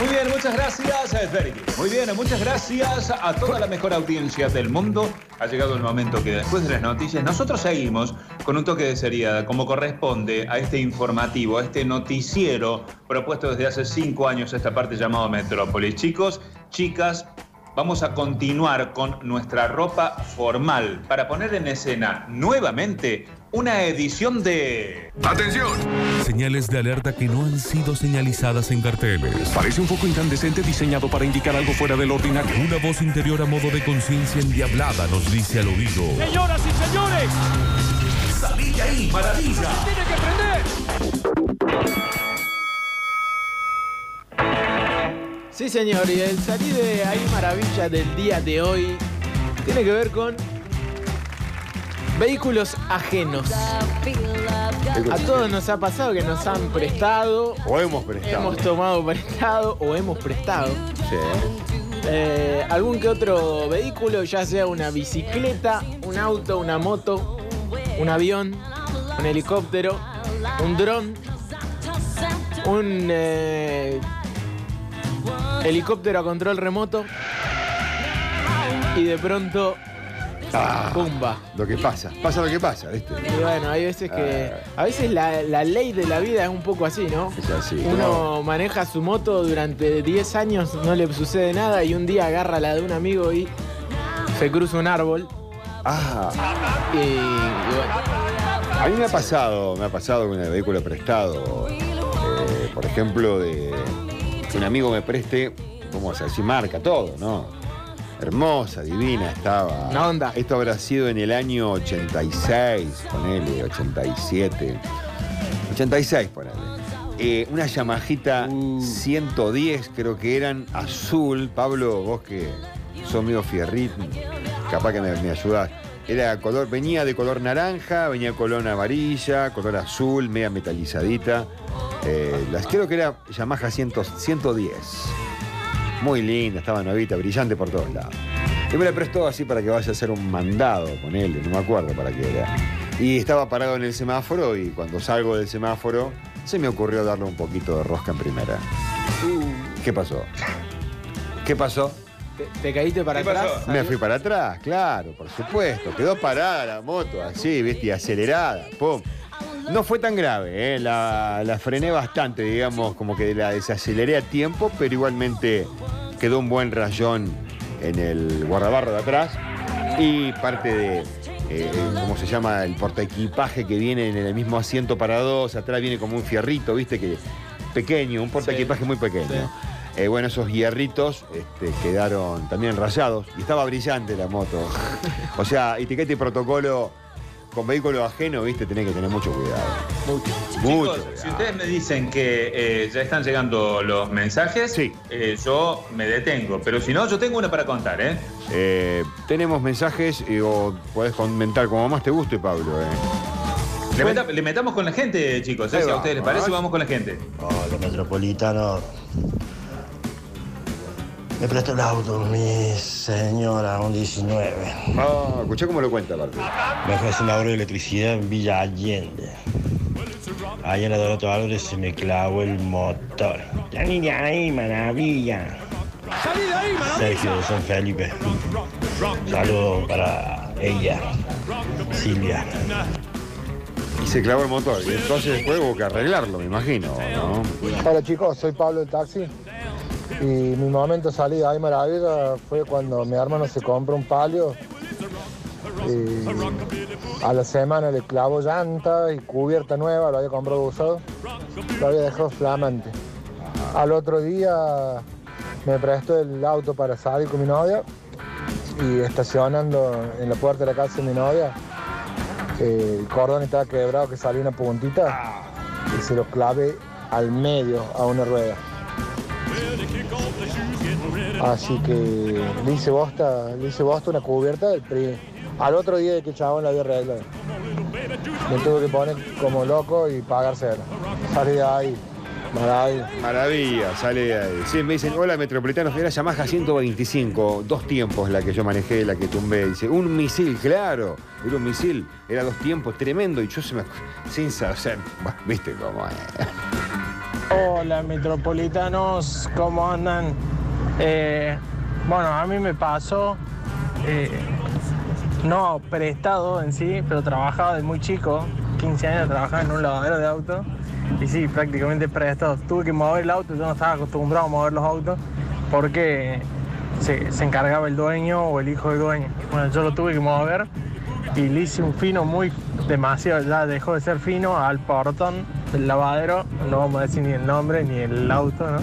Muy bien, muchas gracias, eh. Muy bien, muchas gracias a toda la mejor audiencia del mundo. Ha llegado el momento que después de las noticias nosotros seguimos con un toque de seriedad, como corresponde a este informativo, a este noticiero propuesto desde hace cinco años esta parte llamado Metrópolis. Chicos, chicas, vamos a continuar con nuestra ropa formal para poner en escena nuevamente una edición de... ¡Atención! Señales de alerta que no han sido señalizadas en carteles. Parece un foco incandescente diseñado para indicar algo fuera del ordinario. Una voz interior a modo de conciencia endiablada nos dice al oído. Señoras y señores, ¡Salí de ahí, maravilla! tiene que prender. Sí, señor, y el salir de ahí maravilla del día de hoy tiene que ver con vehículos ajenos. A todos nos ha pasado que nos han prestado, O hemos prestado. hemos tomado prestado o hemos prestado Sí. eh, algún que otro vehículo, ya sea una bicicleta, un auto, una moto, un avión, un helicóptero, un dron, un eh, helicóptero a control remoto y de pronto, Ah, ¡pumba! lo que pasa. Pasa lo que pasa, ¿viste? Y bueno, hay veces que. Ah. A veces la, la ley de la vida es un poco así, ¿no? Es así. Uno maneja su moto durante 10 años, no le sucede nada y un día agarra la de un amigo y se cruza un árbol. Ah, Y, y bueno, a mí me ha pasado, me ha pasado con el vehículo prestado. eh, por ejemplo, de que un amigo me preste, ¿cómo se así marca todo, ¿no? Hermosa, divina estaba. Una onda. Esto habrá sido en el año 86, ponele, 87. 86, ponele. Eh, una Yamajita Uh. 110, creo que eran, azul. Pablo, vos que sos medio fierrit, capaz que me, me ayudás. Era color, venía de color naranja, venía color amarilla, color azul, media metalizadita. Eh, las, creo que era Yamaha 100 110. Muy linda, estaba novita, brillante por todos lados. Y me la prestó así para que vaya a hacer un mandado con él, no me acuerdo para qué era. Y estaba parado en el semáforo y cuando salgo del semáforo se me ocurrió darle un poquito de rosca en primera. ¿Qué pasó? ¿Qué pasó? te, te caíste para atrás. Me fui para atrás, claro, por supuesto. Quedó parada la moto, así, viste, y acelerada. Pum. No fue tan grave, ¿eh? la, la frené bastante, digamos, como que la desaceleré a tiempo, pero igualmente quedó un buen rayón en el guardabarro de atrás y parte de, eh, ¿cómo se llama? El portaequipaje que viene en el mismo asiento para dos, atrás viene como un fierrito, viste, que pequeño, un portaequipaje muy pequeño. Eh, bueno, esos hierritos este, quedaron también rayados y estaba brillante la moto. o sea, etiqueta y protocolo con vehículo ajeno, viste, tenés que tener mucho cuidado. Mucho. Mucho. Chicos, si ustedes me dicen que eh, ya están llegando los mensajes, Sí. eh, yo me detengo. Pero si no, yo tengo una para contar, ¿eh? Eh, tenemos mensajes y, o podés comentar como más te guste, Pablo. eh. Le, meta- le metamos con la gente, chicos. ¿eh? Si a ustedes les parece, vamos con la gente. Hola, Metropolitano. Me prestó el auto, mi señora, un 19. Ah, escuché cómo lo cuenta, aparte. Me ofrece un ahorro de electricidad en Villa Allende. Ahí en la Doroteo Álvarez se me clavó el motor. Ya ni de ahí, maravilla. Salí de ahí, Sergio de San Felipe. Saludos para ella, Silvia. Y se clavó el motor. Y entonces después hubo que arreglarlo, me imagino, ¿no? Hola chicos, soy Pablo del taxi. Y mi momento de salida ahí maravilla fue cuando mi hermano se compró un palio. Y a la semana le clavó llanta y cubierta nueva, lo había comprado usado. Lo había dejado flamante. Al otro día me prestó el auto para salir con mi novia y estacionando en la puerta de la casa de mi novia. el cordón estaba quebrado que salía una puntita y se lo clavé al medio a una rueda. Así que le hice bosta, le hice bosta una cubierta el pri- al otro día de que el chabón la había arreglado. Me tuve que poner como loco y pagársela. Salí de ahí. Maravilla. Maravilla, sale de ahí. Sí, me dicen, hola Metropolitano, era Yamaha 125, dos tiempos la que yo manejé, la que tumbé. Dice, un misil, claro, era un misil, era dos tiempos, tremendo, y yo se me... Sin saber, viste cómo es. Hola metropolitanos, ¿cómo andan? Eh, bueno, a mí me pasó, eh, no prestado en sí, pero trabajaba de muy chico, 15 años trabajaba en un lavadero de autos y sí, prácticamente prestado. Tuve que mover el auto, yo no estaba acostumbrado a mover los autos porque se, se encargaba el dueño o el hijo del dueño. Bueno, yo lo tuve que mover y le hice un fino muy demasiado, ya dejó de ser fino al portón del lavadero, no vamos a decir ni el nombre ni el auto, ¿no?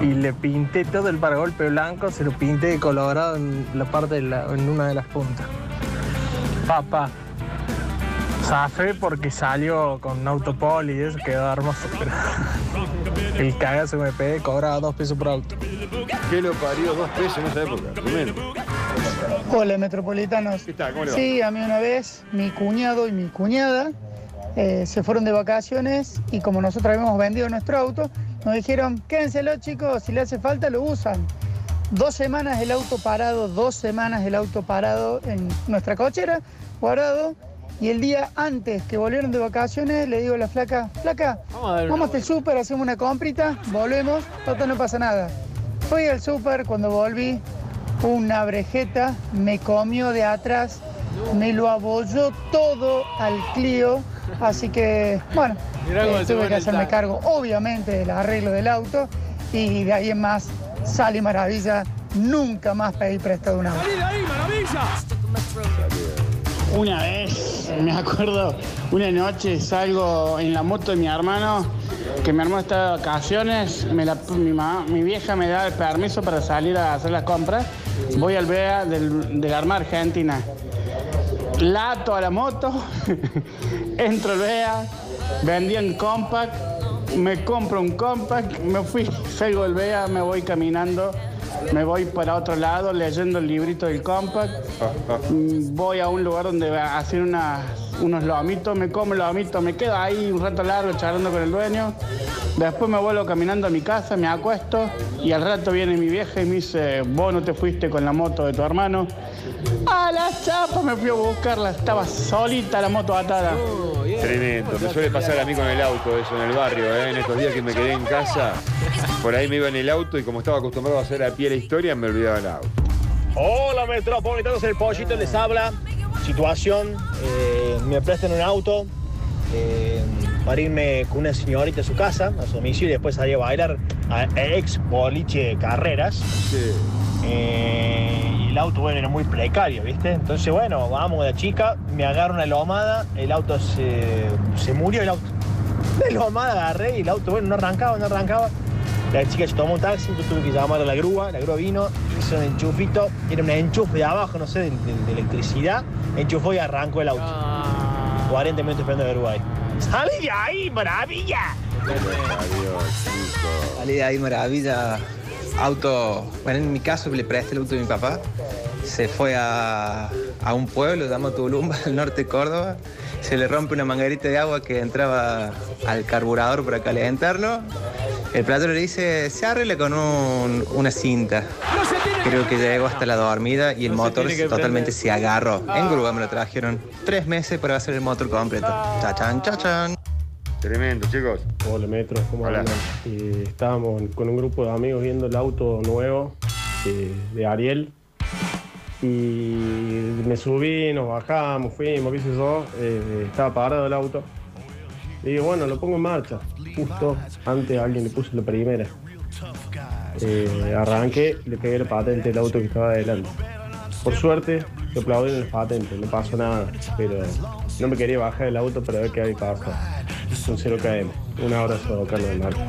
Y le pinté todo el paragolpe blanco, se lo pinté de colorado en la parte de la- en una de las puntas. Papá. Zafé porque salió con un autopol y eso quedó hermoso, pero el cagazo me pegué cobraba dos pesos por auto. ¿Qué lo parió? Dos pesos en esa época. Hola, metropolitanos. ¿Qué tal? ¿Cómo le va? Sí, a mí una vez mi cuñado y mi cuñada eh, se fueron de vacaciones y como nosotros habíamos vendido nuestro auto, nos dijeron, quédenselo chicos, si le hace falta lo usan. Dos semanas el auto parado, dos semanas el auto parado en nuestra cochera, guardado. Y el día antes que volvieron de vacaciones, le digo a la flaca, flaca, Vamos a dar una vamos hasta el súper, hacemos una comprita, volvemos, total no pasa nada. Fui al súper, cuando volví, una brejeta me comió de atrás, me lo abolló todo al Clio, así que, bueno, eh, tuve que hacerme cargo, obviamente, del arreglo del auto y de ahí en más, sale maravilla, nunca más pedí prestado un auto. ¡Salí de ahí, maravilla! Una vez, me acuerdo, una noche salgo en la moto de mi hermano, que mi hermano está de vacaciones, me la- mi, mamá- mi vieja me da el permiso para salir a hacer las compras, voy al BEA del, de la Armada Argentina, lato a la moto, entro al BEA, vendían compact, me compro un compact, me fui, salgo del BEA, me voy caminando, me voy para otro lado leyendo el librito del compact, voy a un lugar donde va a hacer unas- unos lomitos, me como el lomito, me quedo ahí un rato largo charlando con el dueño. Después me vuelvo caminando a mi casa, me acuesto y al rato viene mi vieja y me dice, vos no te fuiste con la moto de tu hermano. A la chapa me fui a buscarla, estaba solita la moto atada. Tremendo. Me suele pasar a mí con el auto eso en el barrio, ¿eh? En estos días que me quedé en casa, por ahí me iba en el auto y como estaba acostumbrado a hacer a pie la historia, me olvidaba el auto. Hola metropolitanos, el pollito les habla. Situación, eh, me prestan un auto eh, para irme con una señorita a su casa, a su domicilio, y después salir a bailar a ex boliche carreras. Eh, y el auto, bueno, era muy precario, ¿viste? Entonces, bueno, vamos de chica, me agarro una lomada, el auto se, se murió, el auto. De lomada agarré y el auto, bueno, no arrancaba, no arrancaba. La chica se tomó un taxi, yo tuve que llamar a la grúa, la grúa vino, hizo un enchufito, era un enchufe de abajo, no sé, de, de- de electricidad, enchufó y arrancó el auto. 40 minutos esperando grúa ahí. ¡Salí de ahí, maravilla! Salí de ahí, maravilla. Auto, bueno, en mi caso le presté el auto de mi papá. Se fue a, a un pueblo, se llama Tulumba, al norte de Córdoba. Se le rompe una manguerita de agua que entraba al carburador para calentarlo. El platero le dice, se arregla con un- una cinta. Creo que llegó hasta la dormida y el No motor totalmente se agarró. En grúa me lo trajeron. Tres meses para hacer el motor completo. Chachan, chachan. Tremendo, chicos. Hola, Metro, ¿cómo Hola. andan? Eh, estábamos con un grupo de amigos viendo el auto nuevo eh, de Ariel. Y me subí, nos bajamos, fuimos, qué sé yo. eh, estaba parado el auto. Y digo, bueno, lo pongo en marcha. Justo antes alguien le puso la primera. Eh, arranqué, le pegué la patente del auto que estaba adelante. Por suerte, se aplaudieron las patentes, no pasó nada. Pero no me quería bajar del auto para ver qué había pasado. Un 0 KM. Un abrazo, Carlos Marco.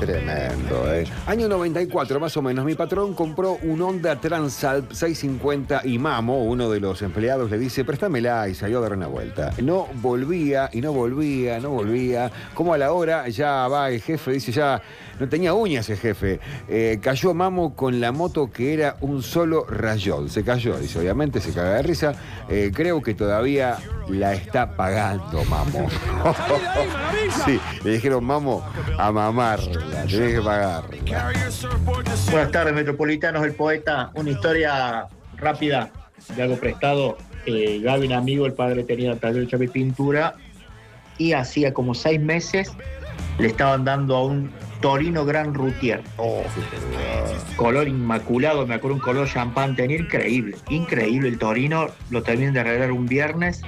Tremendo, ¿eh? Año 94, más o menos. Mi patrón compró un Honda Transalp 650 y Mamo, uno de los empleados, le dice, préstamela y salió a dar una vuelta. No volvía y no volvía, no volvía. Como a la hora ya va el jefe, dice ya, no tenía uñas el jefe. Eh, cayó Mamo con la moto que era un solo rayón. Se cayó, dice, obviamente se caga de risa. Eh, creo que todavía la está pagando, Mamo. sí, le dijeron, Mamo, a mamarla, tenés que pagar. Buenas tardes, metropolitanos, el poeta. Una historia rápida de algo prestado. Eh, Gaby, un amigo, el padre tenía taller de pintura y hacía como seis meses le estaban dando a un Torino Gran Routier. color inmaculado, me acuerdo un color champán, tenía increíble, increíble el Torino, lo terminan de arreglar un viernes.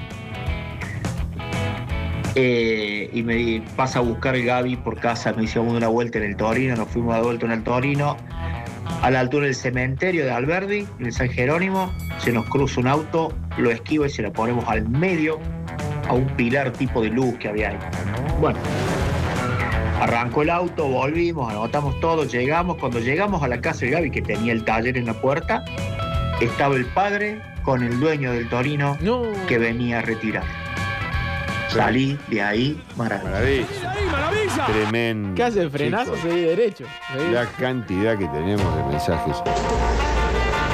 Eh, y me pasa a buscar Gaby por casa, me hicimos una vuelta en el Torino, nos fuimos de vuelta en el Torino, a la altura del cementerio de Alberdi, en el San Jerónimo, se nos cruza un auto, lo esquiva y se lo ponemos al medio a un pilar tipo de luz que había ahí. Bueno, arrancó el auto, volvimos, anotamos todo, llegamos. Cuando llegamos a la casa de Gaby, que tenía el taller en la puerta, estaba el padre con el dueño del Torino que venía a retirar. Salí de ahí, maravilla. Maravilla. Tremendo. ¿Qué hace? Frenazo, chicos. seguí derecho. Seguí. La cantidad que tenemos de mensajes.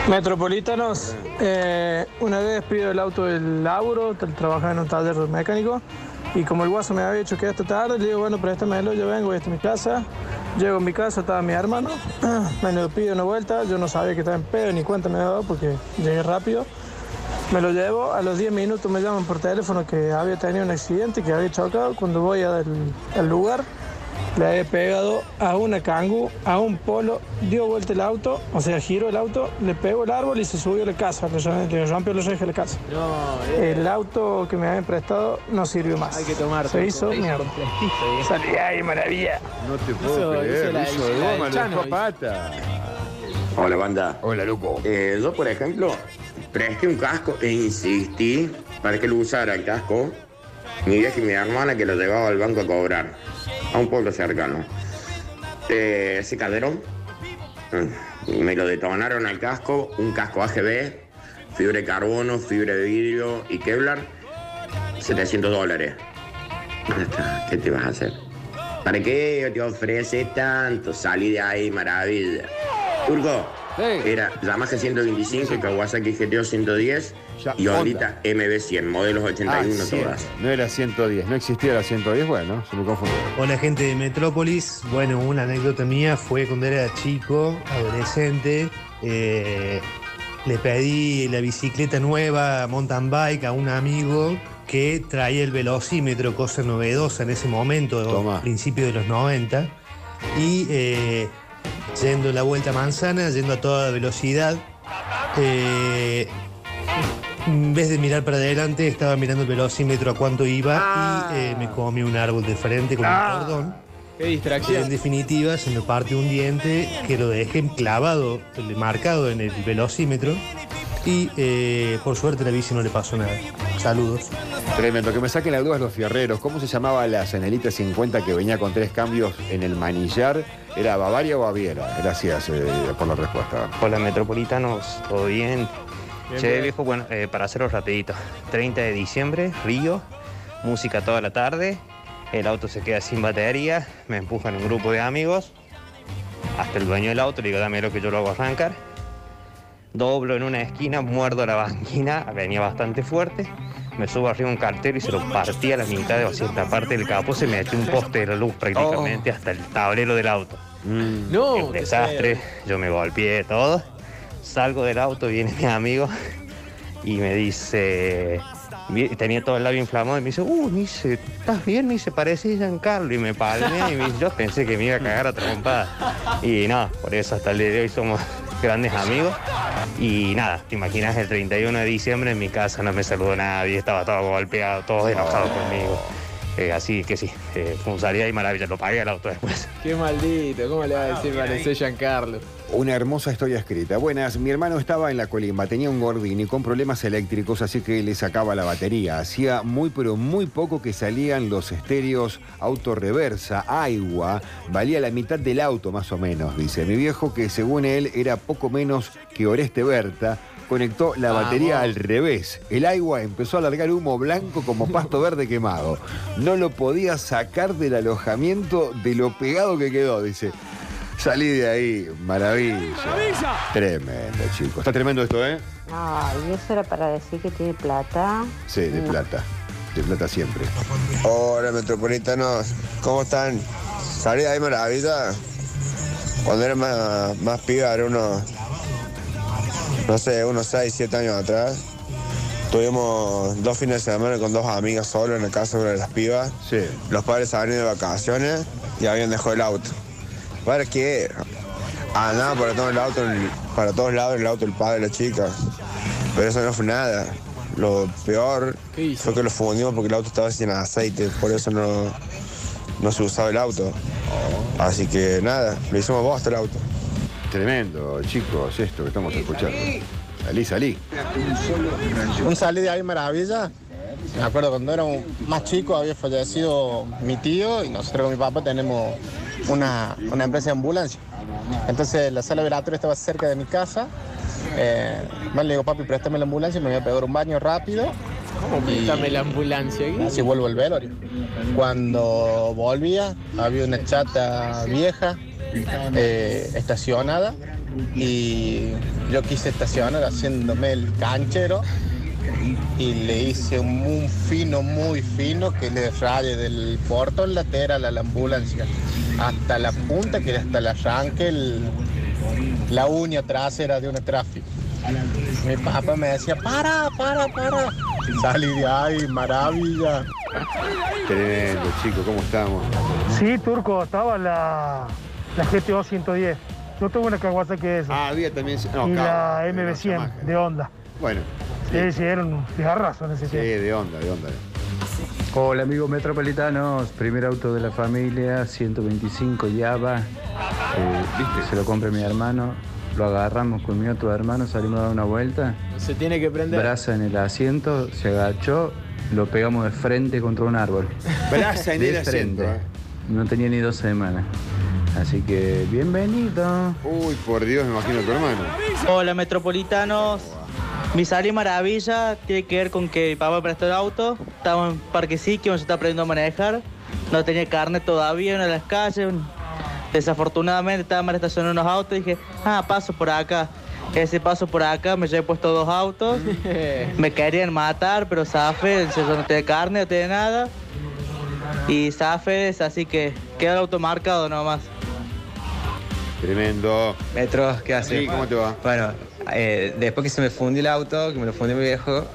Metropolitanos, eh, una vez pido el auto del Lauro, que trabajaba en un taller mecánico, y como el guaso me había dicho que esta tarde, le digo, bueno, préstamelo, yo vengo, voy hasta mi casa. Llego a mi casa, estaba mi hermano, me lo pido una vuelta, yo no sabía que estaba en pedo, ni cuenta me había dado porque llegué rápido. Me lo llevo, a los 10 minutos me llaman por teléfono que había tenido un accidente, que había chocado. Cuando voy al, al lugar, le había pegado a una cangu, a un polo, dio vuelta el auto, o sea, giró el auto, le pegó el árbol y se subió a la casa, le, le rompió los ejes de la casa. El auto que me habían prestado no sirvió más. Hay que tomar. Se hizo mierda. Salí ahí, maravilla. No te puedo creer, de goma. Hola, banda. Hola, loco. Eh, yo, por ejemplo, presté un casco e insistí para que lo usara el casco. Mi vieja y mi hermana que lo llevaba al banco a cobrar, a un pueblo cercano. Eh, ese calderón, mm, me lo detonaron al casco, un casco AGB, fibra de carbono, fibra de vidrio y Kevlar, 700 dólares. ¿Qué te vas a hacer? ¿Para qué te ofrece tanto? Salí de ahí, maravilla. Turco, era Yamaha 125, Kawasaki GTO 110 y Honda. Honda MB100, modelos 81 Ah, todas. No era 110, no existía la 110, bueno, se me confundió. Hola gente de Metrópolis. Bueno, una anécdota mía fue cuando era chico, adolescente. eh, le pedí la bicicleta nueva, mountain bike, a un amigo que traía el velocímetro, cosa novedosa en ese momento, principio de los 90. Y eh, yendo la vuelta a manzana, yendo a toda velocidad, eh, en vez de mirar para adelante, estaba mirando el velocímetro a cuánto iba y eh, me comí un árbol de frente con Ah. un cordón. Qué Y distracción. en definitiva, se me partió un diente que lo dejé clavado, marcado en el velocímetro. Y eh, por suerte a la bici no le pasó nada. Saludos. Tremendo, que me saquen las dudas los fierreros. ¿Cómo se llamaba la Cenelita 50 que venía con tres cambios en el manillar? ¿Era Bavaria o Baviera? Gracias eh, por la respuesta. Hola metropolitanos, ¿todo bien? Bien, che, bien. viejo, bueno, eh, para hacerlo rapidito. 30 de diciembre, Río, música toda la tarde, el auto se queda sin batería, me empujan un grupo de amigos, hasta el dueño del auto, le digo, dame lo que yo lo hago arrancar. Doblo en una esquina, muerdo la banquina, venía bastante fuerte, me subo arriba un cartero y se lo partí a la mitad de cierta parte del capó, se me metió un poste de la luz prácticamente hasta el tablero del auto. No, Un desastre, yo me golpeé todo. Salgo del auto, viene mi amigo y me dice, tenía todo el labio inflamado y me dice, uh, me dice, ¿estás bien? Me dice, parece Giancarlo. Y me palmé y me dice, yo pensé que me iba a cagar a trompada. Y no, por eso hasta el día de hoy somos grandes amigos. Y nada, te imaginas el 31 de diciembre en mi casa no me saludó nadie, estaba todo golpeado, todos enojados conmigo. Eh, así que sí, eh, un salida y maravilla, lo pagué el auto después. Qué maldito, ¿cómo le va a decir parece Giancarlo? Una hermosa historia escrita. Buenas, mi hermano estaba en la colimba, tenía un Gordini con problemas eléctricos, así que le sacaba la batería. Hacía muy, pero muy poco que salían los estéreos autorreversa, agua, valía la mitad del auto más o menos, dice. Mi viejo, que según él era poco menos que Oreste Berta, conectó la batería al revés. El agua empezó a largar humo blanco como pasto verde quemado. No lo podía sacar del alojamiento de lo pegado que quedó, dice. Salí de ahí, maravilla. Tremendo, chicos. Está tremendo esto, ¿eh? Ay, eso era para decir que tiene plata. Sí, de No. plata. De plata siempre. Hola metropolitanos, ¿cómo están? Salí de ahí maravilla. Cuando era más, más piba, era unos, no sé, unos 6, 7 años atrás. Tuvimos dos fines de semana con dos amigas solo en la casa de las pibas. Los padres habían ido de vacaciones y habían dejado el auto. ¿Para qué? Andaban para todo el auto, para todos lados el auto del padre de la chica. Pero eso no fue nada. Lo peor fue que lo fundimos porque el auto estaba sin aceite, por eso no, no se usaba el auto. Así que nada, lo hicimos bosta el auto. Tremendo, chicos, esto que estamos escuchando. Salí, salí. Un salí de ahí maravilla. Me acuerdo cuando era más chico había fallecido mi tío y nosotros con mi papá tenemos una, una empresa de ambulancia. Entonces la sala operatoria estaba cerca de mi casa. Eh, le digo, papi, préstame la ambulancia, me voy a pegar un baño rápido. ¿Cómo préstame la ambulancia? Así vuelvo al velorio. Cuando volvía, había una chata vieja eh, estacionada y yo quise estacionar haciéndome el canchero y le hice un, un fino, muy fino que le raye del portón lateral a la ambulancia hasta la punta que hasta el arranque el- la uña trasera de una tráfico. Mi papá me decía, para, para, para. Salí de ahí, maravilla. Tremendo, chicos, ¿cómo estamos? Sí, Turco, estaba la, la GTO 110. Yo tengo una Kawasaki de esa. Ah, había también. No, y la claro, MB100 de Honda. Bueno, Sí, sí, era un fijarrazo en ese sí, tiempo. de onda, de onda. Hola amigos metropolitanos, primer auto de la familia, 125 Java, eh, se lo compré mi hermano, lo agarramos con mi otro hermano, salimos a dar una vuelta, Se tiene que prender. brasa en el asiento, se agachó, lo pegamos de frente contra un árbol. Brasa en De el asiento, frente. eh. No tenía ni dos semanas. Así que bienvenido. Uy, por Dios, me imagino tu hermano. Hola metropolitanos. Mi salida maravilla tiene que ver con que mi papá me prestó el auto. Estaba en Parque Siquio, se está aprendiendo a manejar. No tenía carnet todavía en una de las calles. Desafortunadamente estaba mal estacionado unos autos. Dije, ah, paso por acá. Ese paso por acá me llevé puesto dos autos. me querían matar, pero Zafe, yo no tenía carne, no tenía nada. Y Zafe, así que queda el auto marcado nomás. Tremendo. Metro, ¿qué hace? Sí, ¿cómo te va? Bueno, eh, después que se me fundió el auto, que me lo fundió mi viejo,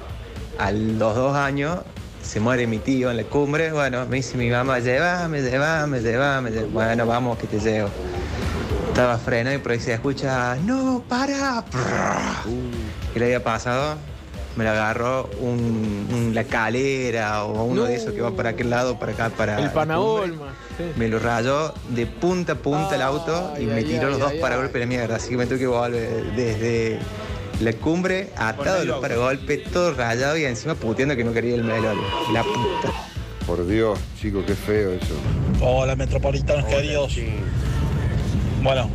a los dos años se muere mi tío en la cumbre. Bueno, me dice mi mamá, llévame, llévame, llévame. llévame". Bueno, vamos, que te llevo. Estaba frenado y por ahí se escucha, no, para. ¿Qué le había pasado? Me lo agarró un, un- la calera o uno de esos que va para aquel lado, para acá, para. El la. Panaolma. sí. Me lo rayó de punta a punta el auto y Ay, me tiró ay, los dos ay, paragolpes de mierda. Así que me tuve que volver desde la cumbre atado los paragolpes, todo rayado y encima puteando que no quería el melorio. La puta. Por Dios, chicos, qué feo eso. Hola, metropolitanos queridos. Bueno,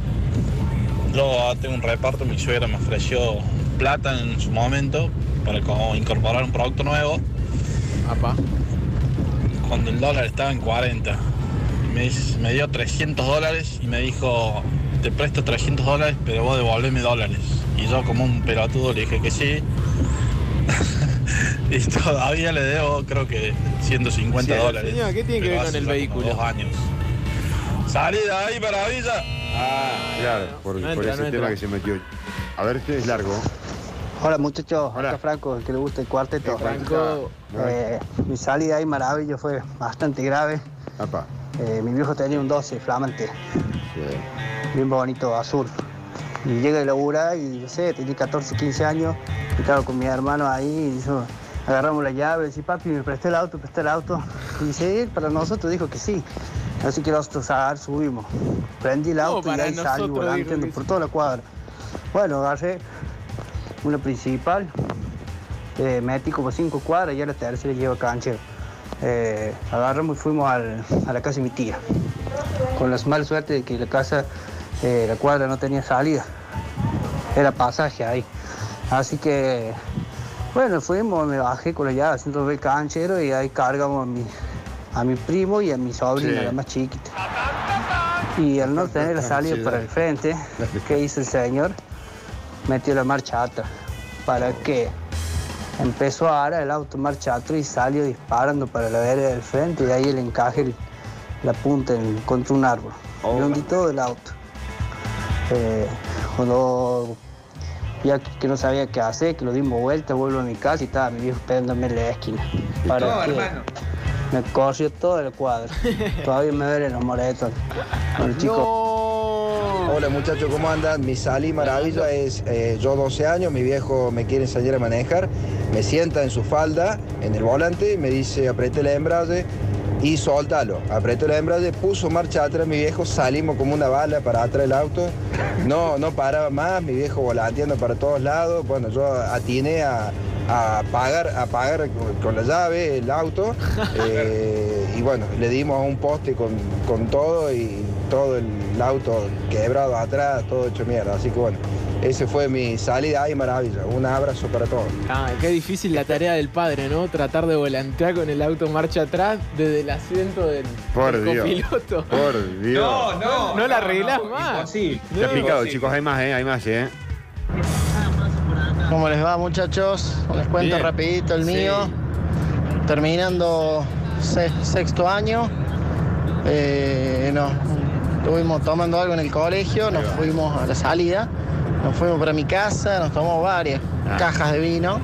yo tengo un reparto, mi suegra me ofreció plata en su momento para co- incorporar un producto nuevo. Cuando el dólar estaba en 40. Me, dio 300 dólares y me dijo, te presto 300 dólares, pero vos devolveme dólares. Y yo como un pelotudo le dije que sí. y todavía le debo creo que 150 Sí, dólares. señor, ¿qué tiene que ver con el vehículo? Dos años. Salí de ahí, maravilla. Ah, claro, por, No por entra, ese no tema que se metió. A ver, este es largo. Hola muchachos, acá Franco, el que le gusta el cuarteto. Franco. Eh, mi salida ahí maravilla fue bastante grave. Eh, mi viejo tenía un 12 flamante, bien bonito, azul. Y llega de labura y no sé, tenía 14, 15 años, y estaba con mi hermano ahí, y yo, agarramos la llave, y papi, me presté el auto, presté el auto. Y dice, para nosotros dijo que sí. Así que nosotros agar, subimos. Prendí el auto y ahí salí que por toda la cuadra. Bueno, agarré una principal, eh, metí como cinco cuadras y a la tercera llevo canchero. Eh, agarramos y fuimos al- a la casa de mi tía. Con la mala suerte de que la casa, eh, la cuadra no tenía salida. Era pasaje ahí. Así que, bueno, fuimos, me bajé con la llave haciendo el canchero y ahí cargamos a mi, a mi primo y a mi sobrina, Sí. la más chiquita. Y al no tener la salida para el frente, ¿qué hizo el señor? Metió la marcha atrás. ¿Para qué? Empezó a dar el auto marcha atrás y salió disparando para la vereda del frente y ahí el encaje, el- la punta en- contra un árbol. Le hundí todo el auto. Eh, cuando Ya que, no sabía qué hacer, que lo dimos vuelta, vuelvo a mi casa y estaba mi viejo esperándome en la esquina. Para No, hermano. Me corrió todo el cuadro. Todavía me duelen los moretones. Bueno, chicos. Hola muchachos, ¿cómo andan? Mi salí maravilla es, eh, yo 12 años, mi viejo me quiere enseñar a manejar, me sienta en su falda, en el volante, me dice apriete el embrague y soltalo. Apretó el embrague, puso marcha atrás, mi viejo, salimos como una bala para atrás del auto, no, no paraba más, mi viejo volanteando para todos lados, bueno, yo atiné a, a pagar, a pagar con- la llave el auto eh, y bueno, le dimos a un poste con, con todo y todo el auto quebrado atrás, todo hecho mierda. Así que bueno, ese fue mi salida ahí, maravilla. Un abrazo para todos. Ah, qué difícil la tarea del padre, ¿no? Tratar de volantear con el auto marcha atrás desde el asiento del, Por del Dios. copiloto. Por Dios. No, no. No la no, arreglás no, más. Imposible. Está picado, chicos. Hay más, ¿eh? Hay más, ¿eh? ¿Cómo les va muchachos? Les cuento Bien. rapidito el Sí. mío. Terminando se- sexto año, eh, nos estuvimos tomando algo en el colegio, nos fuimos a la salida, nos fuimos para mi casa, nos tomamos varias Ah. cajas de vino.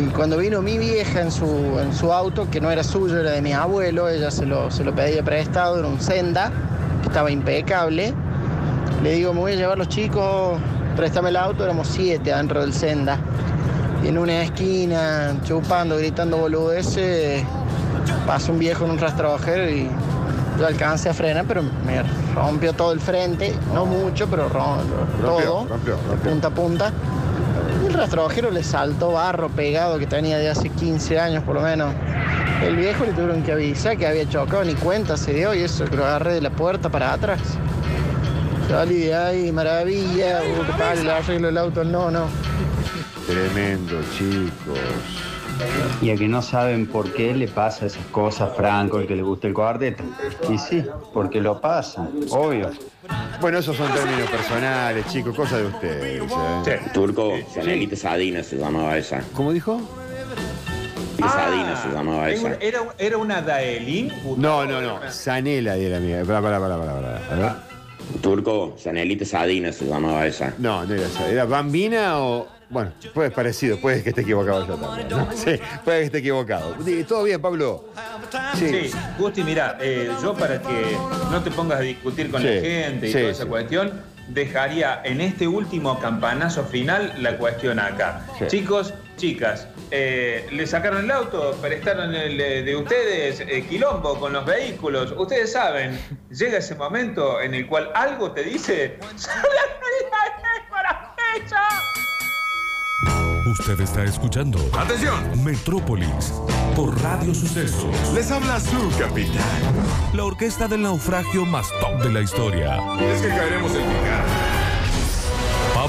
Y cuando vino mi vieja en su, en su auto, que no era suyo, era de mi abuelo, ella se lo, se lo pedía prestado, era un Senda, que estaba impecable. Le digo, me voy a llevar los chicos, préstame el auto, éramos siete adentro del Senda. Y en una esquina, chupando, gritando boludeces, pasa un viejo en un rastrojero y yo alcancé a frenar, pero me rompió todo el frente, no mucho, pero rom- todo, rompió, de punta a punta. Y el rastrojero le saltó barro pegado que tenía de hace 15 años por lo menos. El viejo le tuvieron que avisar que había chocado, ni cuenta se dio y eso, que lo agarré de la puerta para atrás. Salí de ahí, maravilla, pagar el arreglo del auto, no, no. Tremendo, chicos. Y a que no saben por qué le pasa esas cosas a Franco, el que le gusta el cuarteto. Y sí, porque lo pasa, obvio. Bueno, esos son términos personales, chicos, cosas de ustedes. ¿eh? Turco, Sanelita Sadina se llamaba esa. ¿Cómo dijo? Sadina se llamaba Era esa. Era, era una Daelín. No, no, no. Sanela era amiga. Pará, pará, pará, pará. Turco, Sanelita Sadina se llamaba esa. No, no era esa. ¿Era Bambina o.? Bueno, puede parecido, puede que esté equivocado yo también. ¿no? Sí, puede que esté equivocado. ¿Todo bien, Pablo? Sí, Gusti, mira, eh, yo para que no te pongas a discutir con Sí, la gente y sí, toda esa sí. cuestión, dejaría en este último campanazo final la cuestión acá. Sí. Chicos, chicas, eh, le sacaron el auto, prestaron el eh, de ustedes eh, quilombo con los vehículos. Ustedes saben, llega ese momento en el cual algo te dice. Usted está escuchando. ¡Atención! Metrópolis por Radio Sucesos. Les habla su capitán. La orquesta del naufragio más top de la historia. Es que caeremos en picada.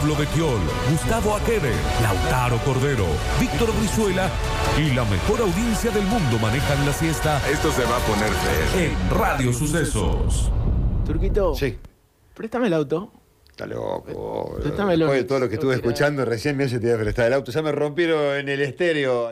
Pablo Betiol, Gustavo Aquede, Lautaro Cordero, Víctor Brizuela y la mejor audiencia del mundo manejan la siesta Esto se va a poner feo. en Radio Sucesos. Turquito. Sí. Préstame el auto. Está loco. Préstamelo. Después de todo lo que estuve escuchando, recién me hace te iba a prestar el auto. Ya me rompieron en el estéreo.